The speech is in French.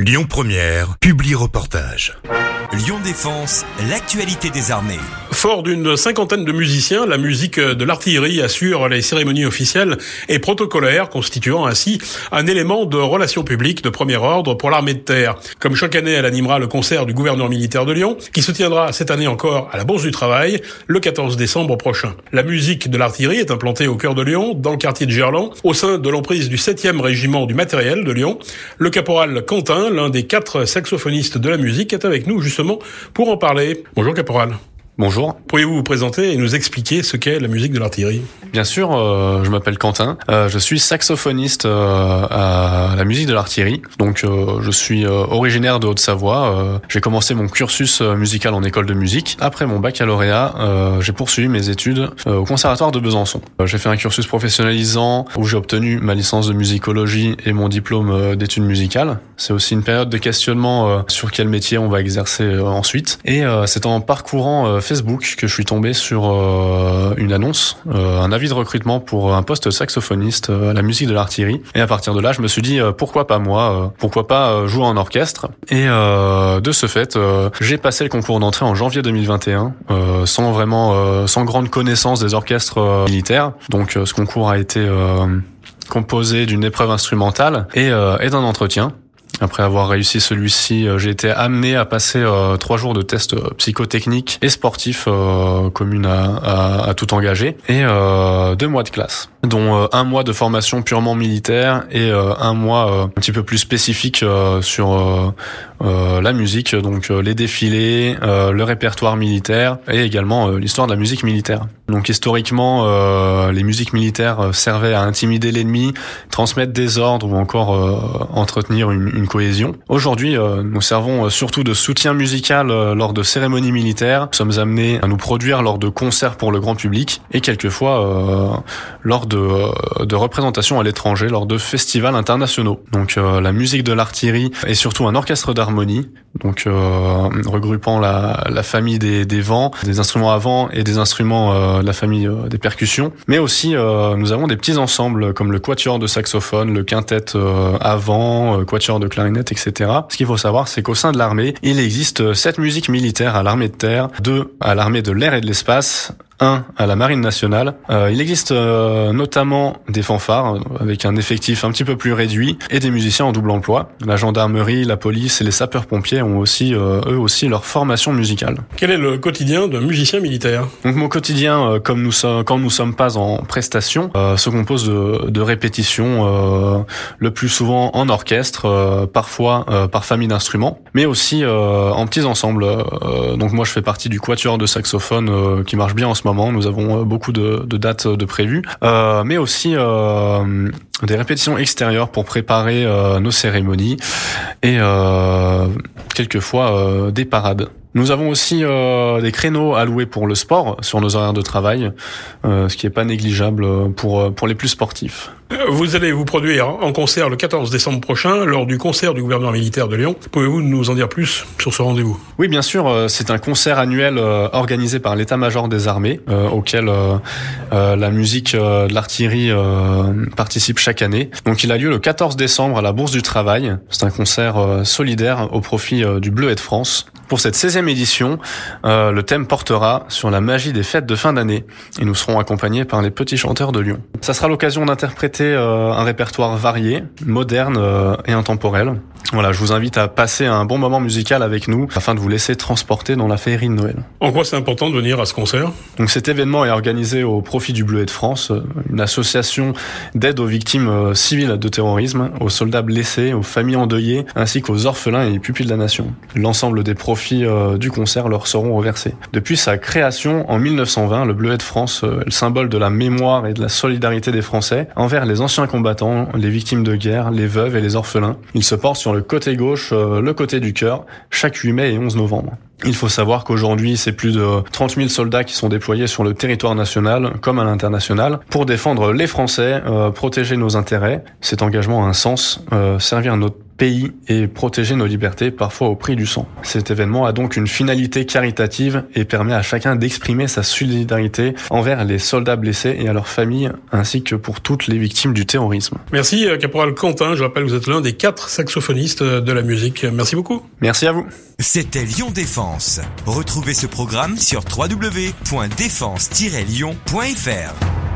Lyon Première, publie reportage. Lyon Défense, l'actualité des armées. Fort d'une cinquantaine de musiciens, la musique de l'artillerie assure les cérémonies officielles et protocolaires, constituant ainsi un élément de relations publiques de premier ordre pour l'armée de terre. Comme chaque année, elle animera le concert du gouverneur militaire de Lyon, qui se tiendra cette année encore à la Bourse du Travail, le 14 décembre prochain. La musique de l'artillerie est implantée au cœur de Lyon, dans le quartier de Gerland, au sein de l'emprise du 7e régiment du matériel de Lyon. Le caporal Quentin, l'un des quatre saxophonistes de la musique, est avec nous justement pour en parler. Bonjour caporal. Bonjour. Pourriez-vous vous présenter et nous expliquer ce qu'est la musique de l'artillerie? Bien sûr, euh, je m'appelle Quentin. Euh, je suis saxophoniste euh, à la musique de l'artillerie. Donc, je suis originaire de Haute-Savoie. J'ai commencé mon cursus musical en école de musique. Après mon baccalauréat, j'ai poursuivi mes études au conservatoire de Besançon. j'ai fait un cursus professionnalisant où j'ai obtenu ma licence de musicologie et mon diplôme d'études musicales. C'est aussi une période de questionnement sur quel métier on va exercer ensuite. Et c'est en parcourant Facebook que je suis tombé sur une annonce, un avis de recrutement pour un poste saxophoniste euh, à la musique de l'artillerie. Et à partir de là, je me suis dit pourquoi pas moi, pourquoi pas jouer en orchestre. Et de ce fait, j'ai passé le concours d'entrée en janvier 2021 sans vraiment, sans grande connaissance des orchestres militaires. Donc ce concours a été composé d'une épreuve instrumentale et, et d'un entretien. Après avoir réussi celui-ci, euh, j'ai été amené à passer euh, trois jours de tests euh, psychotechniques et sportifs euh, communes à, à, tout engager et deux mois de classe, dont un mois de formation purement militaire et un mois un petit peu plus spécifique sur la musique, donc les défilés, le répertoire militaire et également l'histoire de la musique militaire. Donc historiquement, les musiques militaires servaient à intimider l'ennemi, transmettre des ordres ou encore entretenir une, une cohésion. Aujourd'hui, euh, nous servons euh, surtout de soutien musical euh, lors de cérémonies militaires. Nous sommes amenés à nous produire lors de concerts pour le grand public et quelquefois lors de, de représentations à l'étranger, lors de festivals internationaux. Donc la musique de l'artillerie est surtout un orchestre d'harmonie, donc regroupant la, la famille des, des vents, des instruments à vent et des instruments de la famille des percussions. Mais aussi, nous avons des petits ensembles comme le quatuor de saxophone, le quintet à vent, quatuor de clarinette, etc. Ce qu'il faut savoir, c'est qu'au sein de l'armée, il existe sept musiques militaires à l'armée de terre, deux à l'armée de l'air et de l'espace, 1 à la Marine nationale. Euh, il existe euh, notamment des fanfares euh, avec un effectif un petit peu plus réduit et des musiciens en double emploi. La gendarmerie, la police et les sapeurs-pompiers ont aussi eux aussi leur formation musicale. Quel est le quotidien d'un musicien militaire? Donc mon quotidien, comme nous sommes, quand nous sommes pas en prestation, se compose de, de répétitions, le plus souvent en orchestre, parfois par famille d'instruments, mais aussi en petits ensembles. donc moi je fais partie du quatuor de saxophone qui marche bien en ce moment nous avons euh, beaucoup de, dates de prévues, euh, mais aussi euh, des répétitions extérieures pour préparer nos cérémonies et quelquefois des parades. Nous avons aussi euh, des créneaux alloués pour le sport sur nos horaires de travail, euh, ce qui n'est pas négligeable pour les plus sportifs. Vous allez vous produire en concert le 14 décembre prochain lors du concert du gouverneur militaire de Lyon. Pouvez-vous nous en dire plus sur ce rendez-vous? Oui, bien sûr. Euh, c'est un concert annuel organisé par l'état-major des armées auquel la musique de l'artillerie participe chaque année. Donc il a lieu le 14 décembre à la Bourse du Travail. C'est un concert solidaire au profit du Bleu et de France. Pour cette 16e édition, euh, le thème portera sur la magie des fêtes de fin d'année et nous serons accompagnés par les petits chanteurs de Lyon. Ça sera l'occasion d'interpréter euh, un répertoire varié, moderne euh, et intemporel. Voilà, je vous invite à passer un bon moment musical avec nous afin de vous laisser transporter dans la féerie de Noël. En quoi c'est important de venir à ce concert? Donc cet événement est organisé au profit du Bleuet de France, une association d'aide aux victimes civiles de terrorisme, aux soldats blessés, aux familles endeuillées, ainsi qu'aux orphelins et pupilles de la nation. L'ensemble des profits euh, du concert leur seront reversés. Depuis sa création en 1920, le Bleuet de France euh, est le symbole de la mémoire et de la solidarité des Français envers les anciens combattants, les victimes de guerre, les veuves et les orphelins. Il se porte sur le côté gauche, euh, le côté du cœur, chaque 8 mai et 11 novembre. Il faut savoir qu'aujourd'hui, c'est plus de 30 000 soldats qui sont déployés sur le territoire national comme à l'international pour défendre les Français, protéger nos intérêts. Cet engagement a un sens, servir notre pays et protéger nos libertés, parfois au prix du sang. Cet événement a donc une finalité caritative et permet à chacun d'exprimer sa solidarité envers les soldats blessés et à leurs familles, ainsi que pour toutes les victimes du terrorisme. Merci, euh, Caporal Quentin. Je rappelle que vous êtes l'un des quatre saxophonistes euh, de la musique. Merci beaucoup. Merci à vous. C'était Lyon Défense. Retrouvez ce programme sur www.défense-lyon.fr.